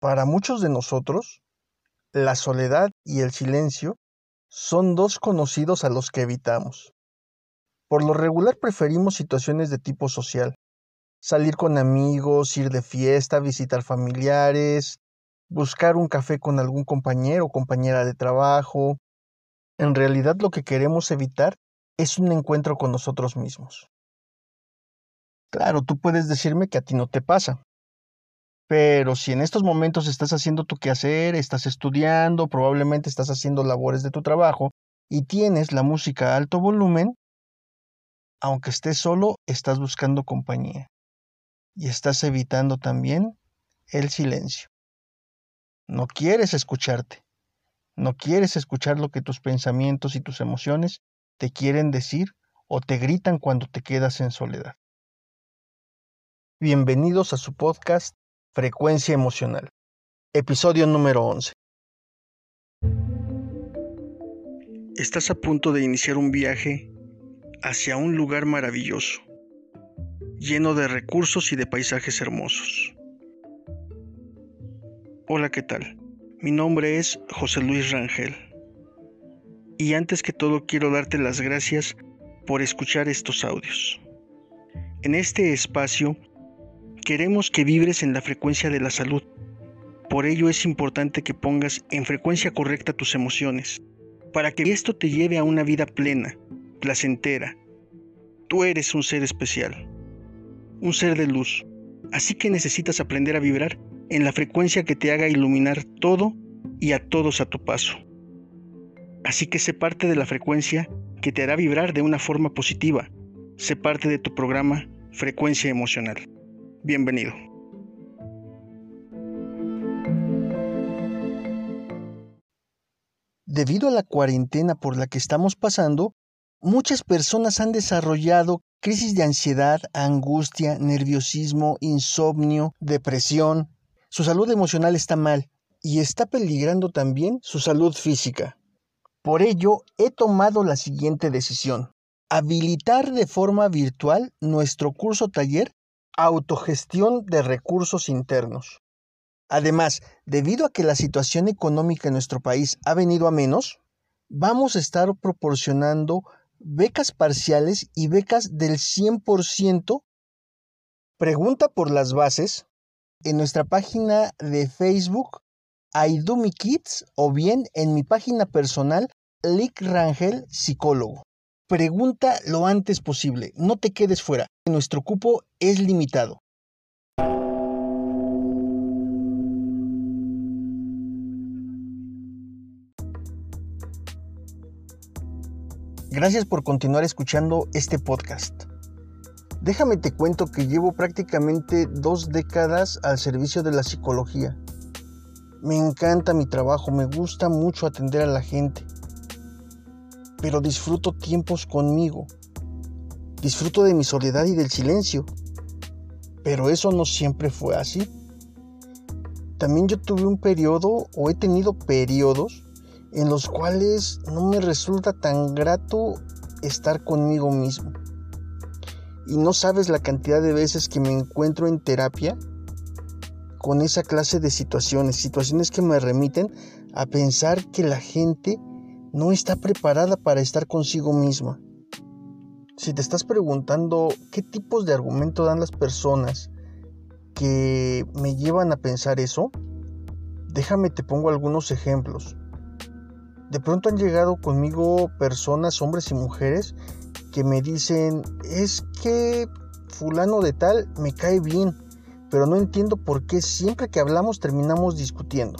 Para muchos de nosotros, la soledad y el silencio son dos conocidos a los que evitamos. Por lo regular preferimos situaciones de tipo social, salir con amigos, ir de fiesta, visitar familiares, buscar un café con algún compañero o compañera de trabajo. En realidad lo que queremos evitar es un encuentro con nosotros mismos. Claro, tú puedes decirme que a ti no te pasa. Pero si en estos momentos estás haciendo tu quehacer, estás estudiando, probablemente estás haciendo labores de tu trabajo y tienes la música a alto volumen, aunque estés solo, estás buscando compañía. Y estás evitando también el silencio. No quieres escucharte. No quieres escuchar lo que tus pensamientos y tus emociones te quieren decir o te gritan cuando te quedas en soledad. Bienvenidos a su podcast Frecuencia Emocional, episodio número 11. Estás a punto de iniciar un viaje hacia un lugar maravilloso, lleno de recursos y de paisajes hermosos. Hola, ¿qué tal? Mi nombre es José Luis Rangel. Y antes que todo quiero darte las gracias por escuchar estos audios. En este espacio Queremos que vibres en la frecuencia de la salud. Por ello es importante que pongas en frecuencia correcta tus emociones, para que esto te lleve a una vida plena, placentera. Tú eres un ser especial, un ser de luz, así que necesitas aprender a vibrar en la frecuencia que te haga iluminar todo y a todos a tu paso. Así que sé parte de la frecuencia que te hará vibrar de una forma positiva. Sé parte de tu programa Frecuencia Emocional. Bienvenido. Debido a la cuarentena por la que estamos pasando, muchas personas han desarrollado crisis de ansiedad, angustia, nerviosismo, insomnio, depresión. Su salud emocional está mal y está peligrando también su salud física. Por ello, he tomado la siguiente decisión. Habilitar de forma virtual nuestro curso taller autogestión de recursos internos. Además, debido a que la situación económica en nuestro país ha venido a menos, vamos a estar proporcionando becas parciales y becas del 100%. Pregunta por las bases en nuestra página de Facebook mi Kids o bien en mi página personal Lick Rangel Psicólogo. Pregunta lo antes posible, no te quedes fuera, nuestro cupo es limitado. Gracias por continuar escuchando este podcast. Déjame te cuento que llevo prácticamente dos décadas al servicio de la psicología. Me encanta mi trabajo, me gusta mucho atender a la gente pero disfruto tiempos conmigo. Disfruto de mi soledad y del silencio. Pero eso no siempre fue así. También yo tuve un periodo o he tenido periodos en los cuales no me resulta tan grato estar conmigo mismo. Y no sabes la cantidad de veces que me encuentro en terapia con esa clase de situaciones, situaciones que me remiten a pensar que la gente no está preparada para estar consigo misma. Si te estás preguntando qué tipos de argumento dan las personas que me llevan a pensar eso, déjame te pongo algunos ejemplos. De pronto han llegado conmigo personas, hombres y mujeres, que me dicen, es que fulano de tal me cae bien, pero no entiendo por qué siempre que hablamos terminamos discutiendo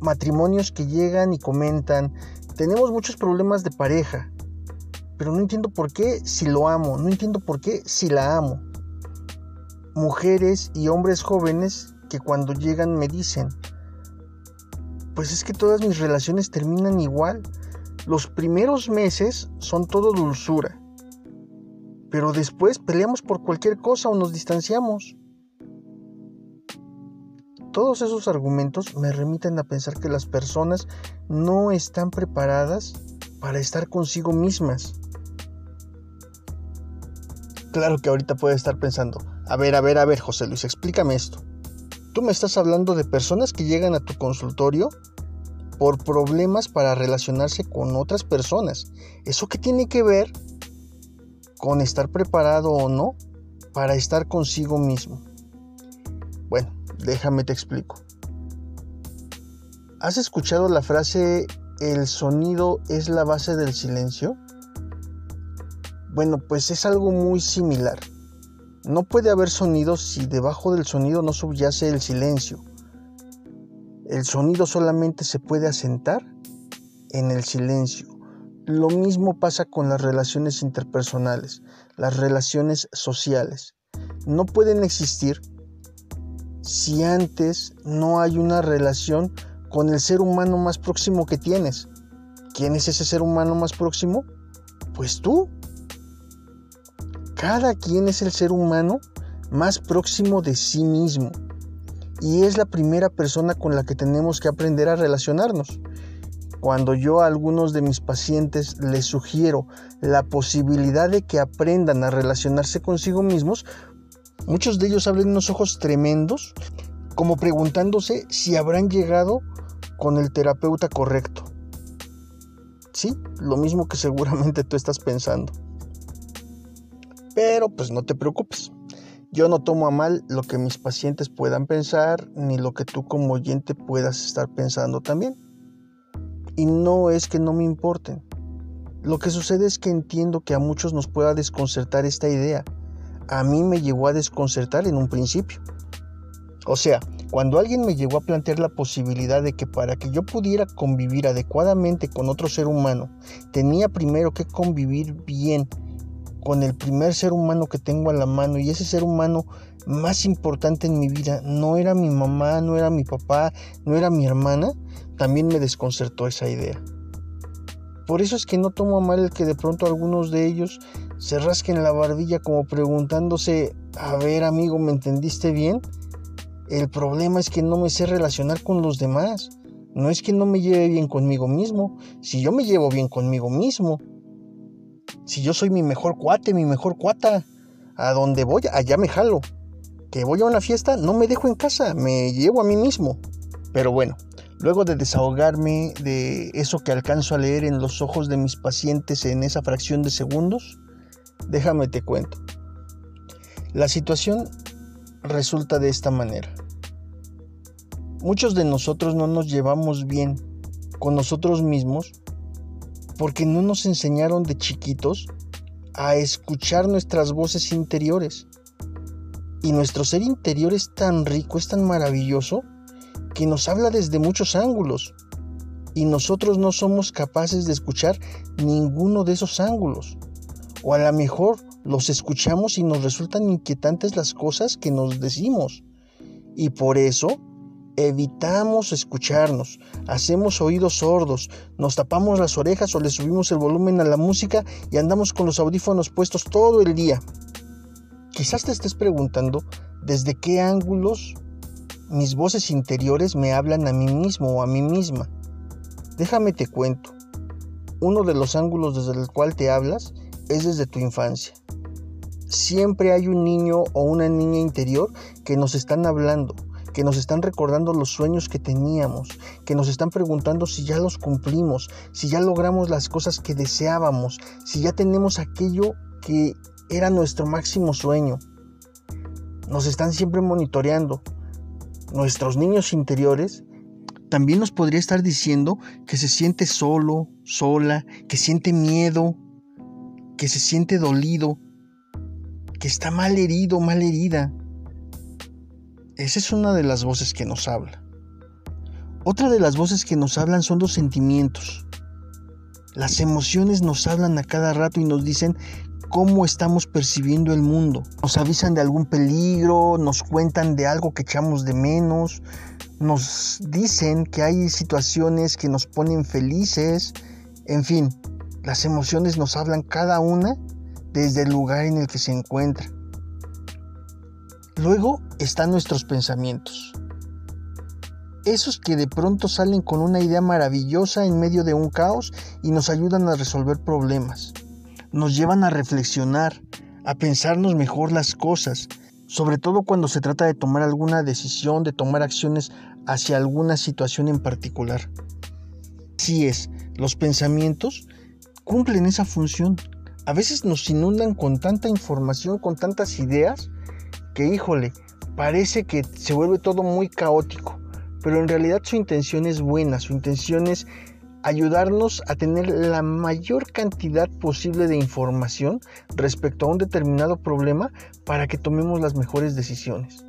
matrimonios que llegan y comentan, tenemos muchos problemas de pareja, pero no entiendo por qué si lo amo, no entiendo por qué si la amo. Mujeres y hombres jóvenes que cuando llegan me dicen, pues es que todas mis relaciones terminan igual. Los primeros meses son todo dulzura, pero después peleamos por cualquier cosa o nos distanciamos. Todos esos argumentos me remiten a pensar que las personas no están preparadas para estar consigo mismas. Claro que ahorita puede estar pensando, a ver, a ver, a ver, José Luis, explícame esto. Tú me estás hablando de personas que llegan a tu consultorio por problemas para relacionarse con otras personas. ¿Eso qué tiene que ver con estar preparado o no para estar consigo mismo? Déjame te explico. ¿Has escuchado la frase el sonido es la base del silencio? Bueno, pues es algo muy similar. No puede haber sonido si debajo del sonido no subyace el silencio. El sonido solamente se puede asentar en el silencio. Lo mismo pasa con las relaciones interpersonales, las relaciones sociales. No pueden existir si antes no hay una relación con el ser humano más próximo que tienes. ¿Quién es ese ser humano más próximo? Pues tú. Cada quien es el ser humano más próximo de sí mismo y es la primera persona con la que tenemos que aprender a relacionarnos. Cuando yo a algunos de mis pacientes les sugiero la posibilidad de que aprendan a relacionarse consigo mismos, muchos de ellos abren unos ojos tremendos, como preguntándose si habrán llegado con el terapeuta correcto. Sí, lo mismo que seguramente tú estás pensando. Pero pues no te preocupes. Yo no tomo a mal lo que mis pacientes puedan pensar, ni lo que tú como oyente puedas estar pensando también. Y no es que no me importen. Lo que sucede es que entiendo que a muchos nos pueda desconcertar esta idea. A mí me llegó a desconcertar en un principio. O sea, cuando alguien me llegó a plantear la posibilidad de que para que yo pudiera convivir adecuadamente con otro ser humano, tenía primero que convivir bien con el primer ser humano que tengo a la mano y ese ser humano más importante en mi vida no era mi mamá, no era mi papá, no era mi hermana, también me desconcertó esa idea. Por eso es que no tomo a mal el que de pronto algunos de ellos se rasquen la barbilla como preguntándose, a ver amigo, ¿me entendiste bien? El problema es que no me sé relacionar con los demás. No es que no me lleve bien conmigo mismo. Si yo me llevo bien conmigo mismo, si yo soy mi mejor cuate, mi mejor cuata, a donde voy, allá me jalo. Que voy a una fiesta, no me dejo en casa, me llevo a mí mismo. Pero bueno, luego de desahogarme de eso que alcanzo a leer en los ojos de mis pacientes en esa fracción de segundos, déjame te cuento. La situación resulta de esta manera. Muchos de nosotros no nos llevamos bien con nosotros mismos porque no nos enseñaron de chiquitos a escuchar nuestras voces interiores. Y nuestro ser interior es tan rico, es tan maravilloso, que nos habla desde muchos ángulos. Y nosotros no somos capaces de escuchar ninguno de esos ángulos. O a lo mejor los escuchamos y nos resultan inquietantes las cosas que nos decimos. Y por eso evitamos escucharnos, hacemos oídos sordos, nos tapamos las orejas o le subimos el volumen a la música y andamos con los audífonos puestos todo el día. Quizás te estés preguntando desde qué ángulos mis voces interiores me hablan a mí mismo o a mí misma. Déjame te cuento. Uno de los ángulos desde el cual te hablas es desde tu infancia. Siempre hay un niño o una niña interior que nos están hablando, que nos están recordando los sueños que teníamos, que nos están preguntando si ya los cumplimos, si ya logramos las cosas que deseábamos, si ya tenemos aquello que era nuestro máximo sueño. Nos están siempre monitoreando. Nuestros niños interiores también nos podría estar diciendo que se siente solo, sola, que siente miedo, que se siente dolido, que está mal herido, mal herida. Esa es una de las voces que nos habla. Otra de las voces que nos hablan son los sentimientos. Las emociones nos hablan a cada rato y nos dicen cómo estamos percibiendo el mundo. Nos avisan de algún peligro, nos cuentan de algo que echamos de menos, nos dicen que hay situaciones que nos ponen felices. En fin, las emociones nos hablan cada una desde el lugar en el que se encuentra. Luego están nuestros pensamientos. Esos que de pronto salen con una idea maravillosa en medio de un caos y nos ayudan a resolver problemas. Nos llevan a reflexionar, a pensarnos mejor las cosas, sobre todo cuando se trata de tomar alguna decisión, de tomar acciones hacia alguna situación en particular. Así es, los pensamientos cumplen esa función. A veces nos inundan con tanta información, con tantas ideas, que híjole, parece que se vuelve todo muy caótico, pero en realidad su intención es buena, su intención es ayudarnos a tener la mayor cantidad posible de información respecto a un determinado problema para que tomemos las mejores decisiones.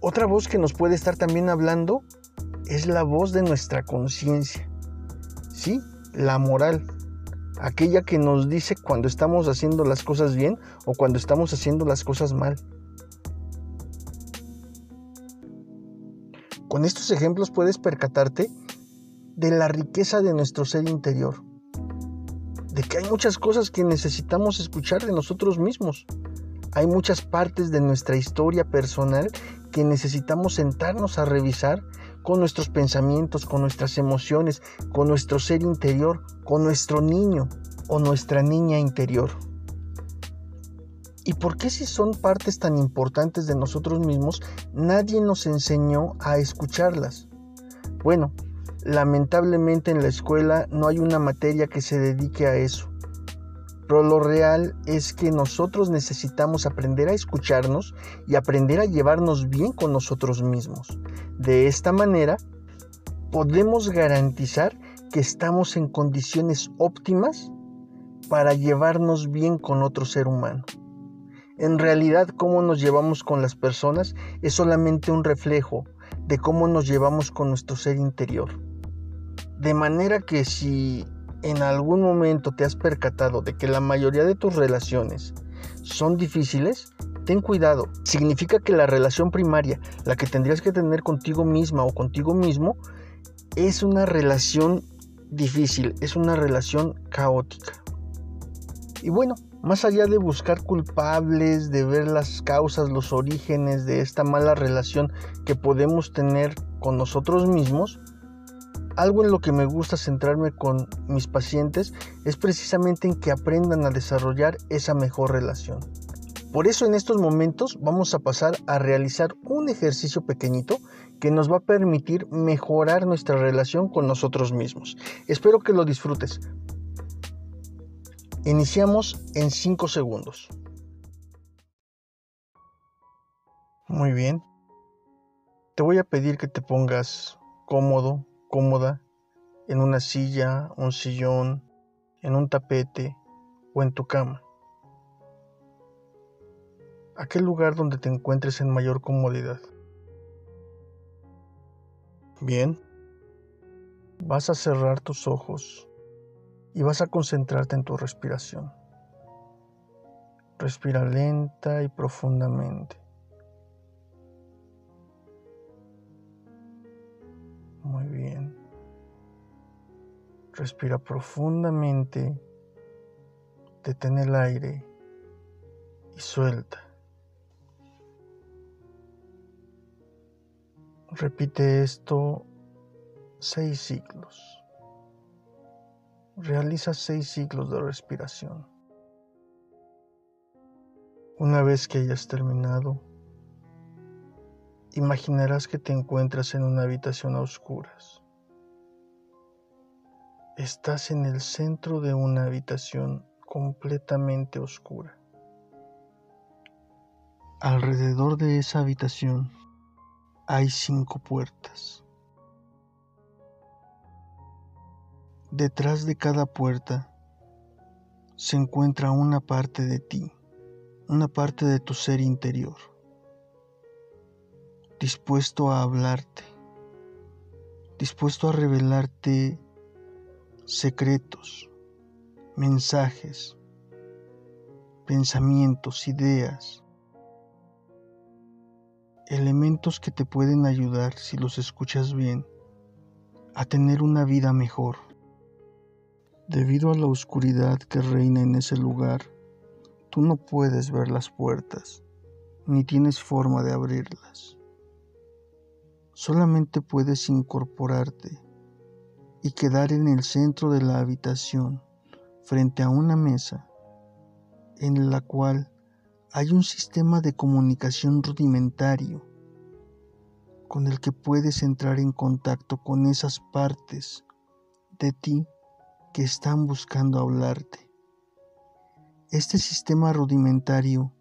Otra voz que nos puede estar también hablando es la voz de nuestra conciencia. Sí, la moral. Aquella que nos dice cuando estamos haciendo las cosas bien o cuando estamos haciendo las cosas mal. Con estos ejemplos puedes percatarte de la riqueza de nuestro ser interior, de que hay muchas cosas que necesitamos escuchar de nosotros mismos. Hay muchas partes de nuestra historia personal que necesitamos sentarnos a revisar con nuestros pensamientos, con nuestras emociones, con nuestro ser interior, con nuestro niño o nuestra niña interior. ¿Y por qué si son partes tan importantes de nosotros mismos, nadie nos enseñó a escucharlas? Bueno, Lamentablemente en la escuela no hay una materia que se dedique a eso. Pero lo real es que nosotros necesitamos aprender a escucharnos y aprender a llevarnos bien con nosotros mismos. De esta manera, podemos garantizar que estamos en condiciones óptimas para llevarnos bien con otro ser humano. En realidad, cómo nos llevamos con las personas es solamente un reflejo de cómo nos llevamos con nuestro ser interior. De manera que si en algún momento te has percatado de que la mayoría de tus relaciones son difíciles, ten cuidado. Significa que la relación primaria, la que tendrías que tener contigo misma o contigo mismo, es una relación difícil, es una relación caótica. Y bueno, más allá de buscar culpables, de ver las causas, los orígenes de esta mala relación que podemos tener con nosotros mismos, algo en lo que me gusta centrarme con mis pacientes es precisamente en que aprendan a desarrollar esa mejor relación. Por eso en estos momentos vamos a pasar a realizar un ejercicio pequeñito que nos va a permitir mejorar nuestra relación con nosotros mismos. Espero que lo disfrutes. Iniciamos en 5 segundos. Muy bien. Te voy a pedir que te pongas cómodo, cómoda en una silla, un sillón, en un tapete o en tu cama. Aquel lugar donde te encuentres en mayor comodidad. Bien, vas a cerrar tus ojos y vas a concentrarte en tu respiración. Respira lenta y profundamente. Respira profundamente. Detén el aire y suelta. Repite esto seis ciclos. Realiza seis ciclos de respiración. Una vez que hayas terminado, imaginarás que te encuentras en una habitación a oscuras. Estás en el centro de una habitación completamente oscura. Alrededor de esa habitación hay cinco puertas. Detrás de cada puerta se encuentra una parte de ti, una parte de tu ser interior dispuesto a hablarte, dispuesto a revelarte secretos, mensajes, pensamientos, ideas, elementos que te pueden ayudar, si los escuchas bien, a tener una vida mejor. Debido a la oscuridad que reina en ese lugar, tú no puedes ver las puertas, ni tienes forma de abrirlas solamente puedes incorporarte y quedar en el centro de la habitación frente a una mesa en la cual hay un sistema de comunicación rudimentario con el que puedes entrar en contacto con esas partes de ti que están buscando hablarte. Este sistema rudimentario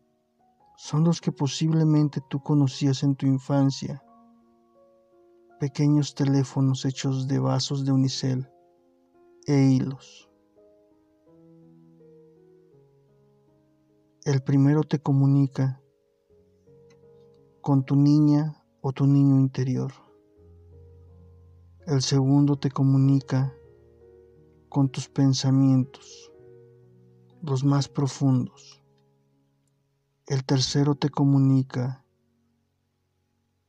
son los que posiblemente tú conocías en tu infancia. Pequeños teléfonos hechos de vasos de unicel e hilos. El primero te comunica con tu niña o tu niño interior. El segundo te comunica con tus pensamientos, los más profundos. El tercero te comunica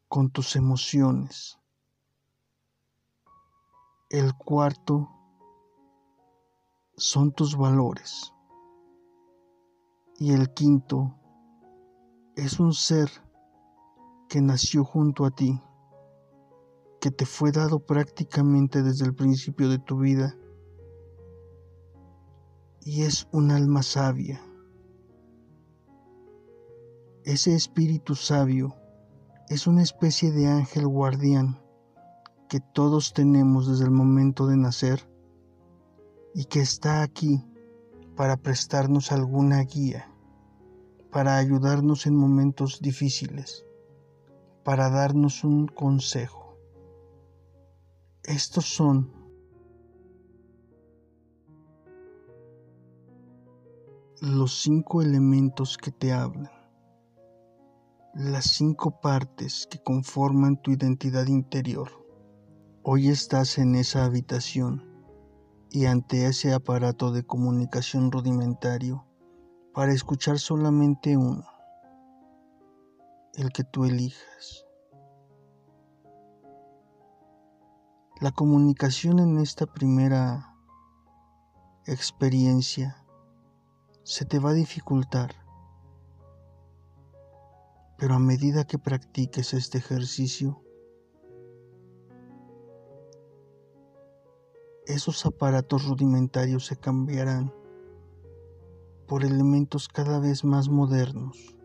con tus emociones. El cuarto son tus valores. Y el quinto es un ser que nació junto a ti, que te fue dado prácticamente desde el principio de tu vida, y es un alma sabia. Ese espíritu sabio es una especie de ángel guardián que todos tenemos desde el momento de nacer y que está aquí para prestarnos alguna guía, para ayudarnos en momentos difíciles para darnos un consejo. Estos son los cinco elementos que te hablan, las cinco partes que conforman tu identidad interior. Hoy estás en esa habitación y ante ese aparato de comunicación rudimentario para escuchar solamente uno el que tú elijas. La comunicación en esta primera experiencia se te va a dificultar, pero a medida que practiques este ejercicio, esos aparatos rudimentarios se cambiarán por elementos cada vez más modernos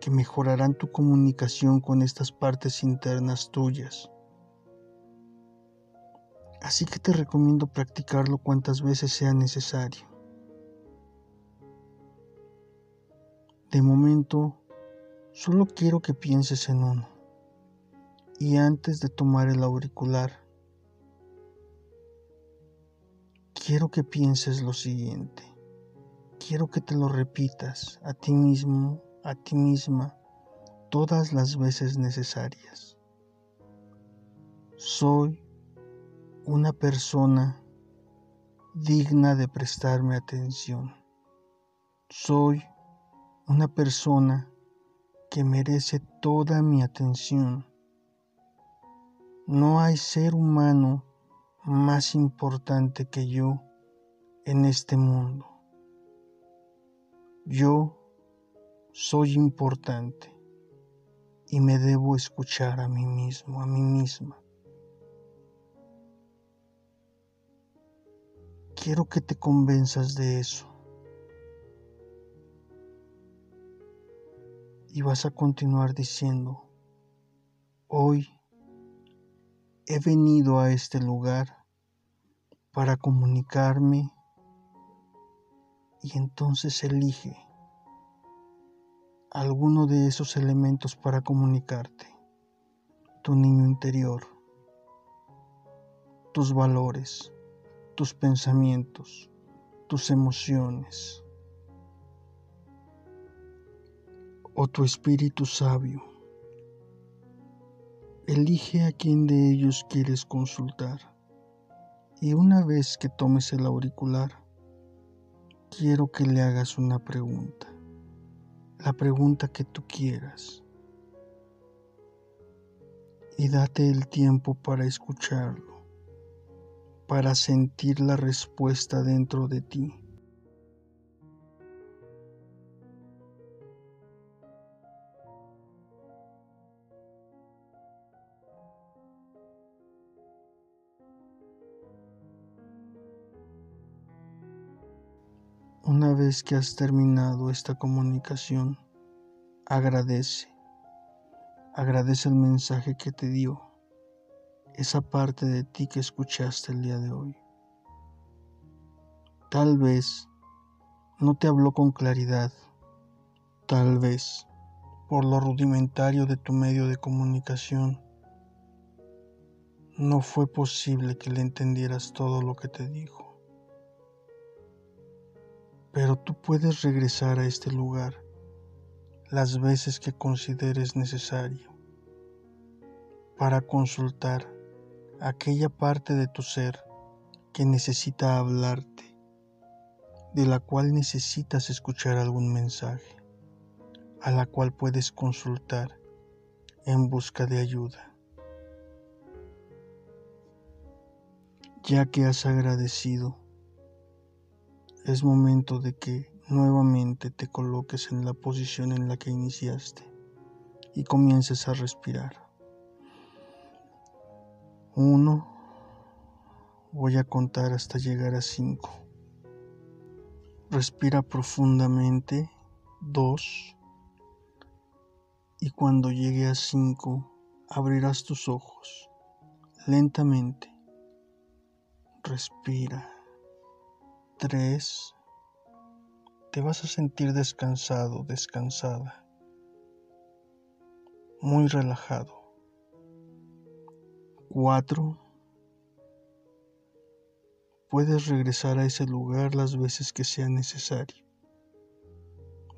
que mejorarán tu comunicación con estas partes internas tuyas. Así que te recomiendo practicarlo cuantas veces sea necesario. De momento, solo quiero que pienses en uno. Y antes de tomar el auricular, quiero que pienses lo siguiente. Quiero que te lo repitas a ti mismo a ti misma todas las veces necesarias. Soy una persona digna de prestarme atención. Soy una persona que merece toda mi atención. No hay ser humano más importante que yo en este mundo. Yo soy importante y me debo escuchar a mí mismo, a mí misma. Quiero que te convenzas de eso. Y vas a continuar diciendo, hoy he venido a este lugar para comunicarme. Y entonces elige alguno de esos elementos para comunicarte. Tu niño interior, tus valores, tus pensamientos, tus emociones. O tu espíritu sabio. Elige a quién de ellos quieres consultar y una vez que tomes el auricular, quiero que le hagas una pregunta la pregunta que tú quieras y date el tiempo para escucharlo, para sentir la respuesta dentro de ti. Una vez que has terminado esta comunicación, agradece. Agradece el mensaje que te dio, esa parte de ti que escuchaste el día de hoy. Tal vez no te habló con claridad, tal vez por lo rudimentario de tu medio de comunicación, no fue posible que le entendieras todo lo que te dijo. Pero tú puedes regresar a este lugar las veces que consideres necesario para consultar aquella parte de tu ser que necesita hablarte, de la cual necesitas escuchar algún mensaje a la cual puedes consultar en busca de ayuda. Ya que has agradecido, es momento de que nuevamente te coloques en la posición en la que iniciaste y comiences a respirar. Uno, voy a contar hasta llegar a cinco. Respira profundamente. Dos, y cuando llegue a cinco abrirás tus ojos lentamente. Respira. Tres. Te vas a sentir descansado, descansada. Muy relajado. Cuatro. Puedes regresar a ese lugar las veces que sea necesario.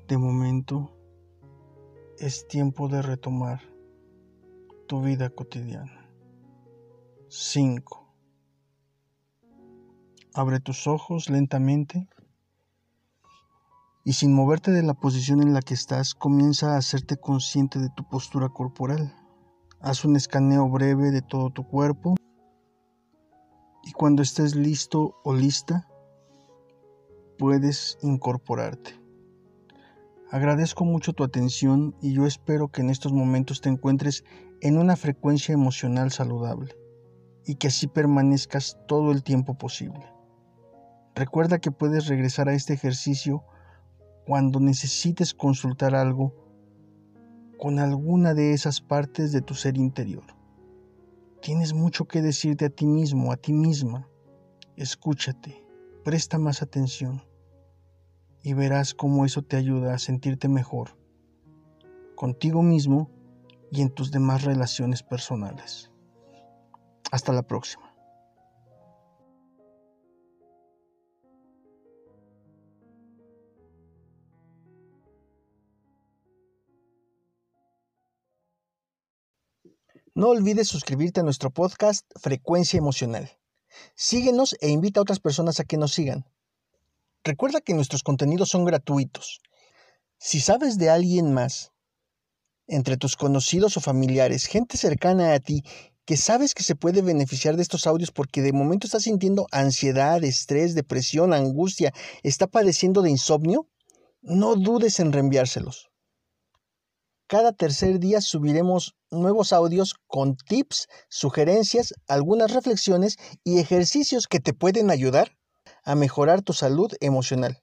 De momento, es tiempo de retomar tu vida cotidiana. 5. Abre tus ojos lentamente y sin moverte de la posición en la que estás, comienza a hacerte consciente de tu postura corporal. Haz un escaneo breve de todo tu cuerpo y cuando estés listo o lista, puedes incorporarte. Agradezco mucho tu atención y yo espero que en estos momentos te encuentres en una frecuencia emocional saludable y que así permanezcas todo el tiempo posible. Recuerda que puedes regresar a este ejercicio cuando necesites consultar algo con alguna de esas partes de tu ser interior. Tienes mucho que decirte a ti mismo, a ti misma. Escúchate, presta más atención y verás cómo eso te ayuda a sentirte mejor contigo mismo y en tus demás relaciones personales. Hasta la próxima. No olvides suscribirte a nuestro podcast Frecuencia Emocional. Síguenos e invita a otras personas a que nos sigan. Recuerda que nuestros contenidos son gratuitos. Si sabes de alguien más, entre tus conocidos o familiares, gente cercana a ti, que sabes que se puede beneficiar de estos audios porque de momento está sintiendo ansiedad, estrés, depresión, angustia, está padeciendo de insomnio, no dudes en reenviárselos. Cada tercer día subiremos nuevos audios con tips, sugerencias, algunas reflexiones y ejercicios que te pueden ayudar a mejorar tu salud emocional.